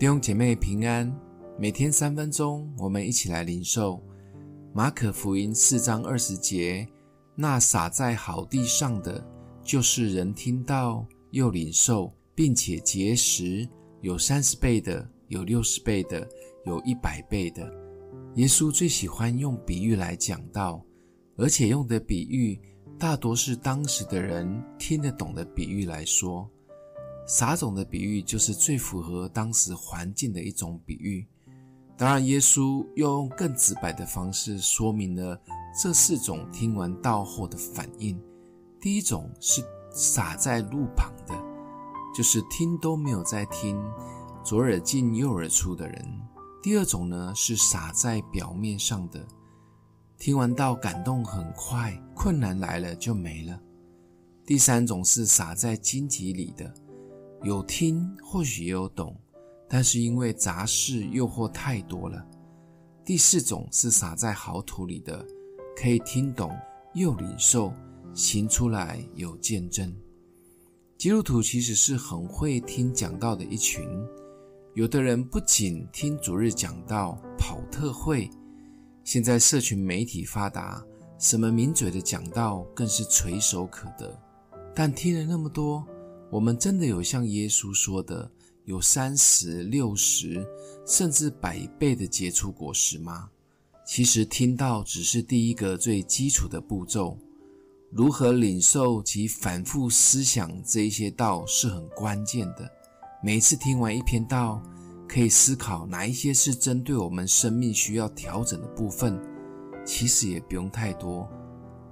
弟兄姐妹平安，每天三分钟，我们一起来领受马可福音四章二十节。那撒在好地上的，就是人听到又领受，并且结实，有三十倍的，有六十倍的，有一百倍的。耶稣最喜欢用比喻来讲道，而且用的比喻大多是当时的人听得懂的比喻来说。撒种的比喻就是最符合当时环境的一种比喻。当然，耶稣又用更直白的方式说明了这四种听完道后的反应。第一种是撒在路旁的，就是听都没有在听，左耳进右耳出的人。第二种呢是撒在表面上的，听完道感动很快，困难来了就没了。第三种是撒在荆棘里的。有听，或许也有懂，但是因为杂事诱惑太多了。第四种是撒在好土里的，可以听懂又领受，行出来有见证。基督徒其实是很会听讲道的一群，有的人不仅听主日讲道，跑特会，现在社群媒体发达，什么名嘴的讲道更是垂手可得。但听了那么多。我们真的有像耶稣说的，有三十、六十，甚至百倍的结出果实吗？其实听到只是第一个最基础的步骤，如何领受及反复思想这一些道是很关键的。每次听完一篇道，可以思考哪一些是针对我们生命需要调整的部分，其实也不用太多，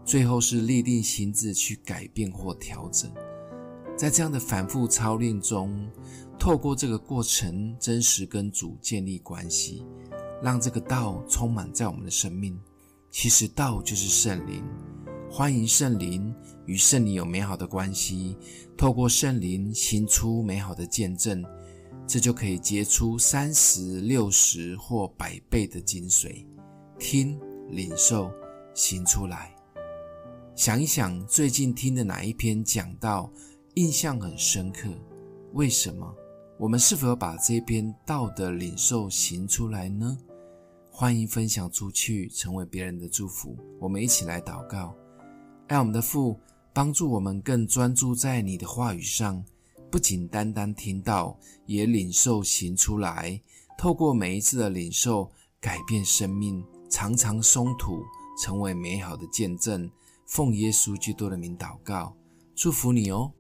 最后是立定心智去改变或调整。在这样的反复操练中，透过这个过程，真实跟主建立关系，让这个道充满在我们的生命。其实道就是圣灵，欢迎圣灵与圣灵有美好的关系，透过圣灵行出美好的见证，这就可以结出三十、六十或百倍的精髓。听、领受、行出来。想一想，最近听的哪一篇讲道，印象很深刻，为什么？我们是否要把这篇道的领受行出来呢？欢迎分享出去，成为别人的祝福。我们一起来祷告，爱我们的父，帮助我们更专注在你的话语上，不仅单单听到，也领受行出来。透过每一次的领受，改变生命，常常松土，成为美好的见证。奉耶稣基督的名祷告，祝福你哦。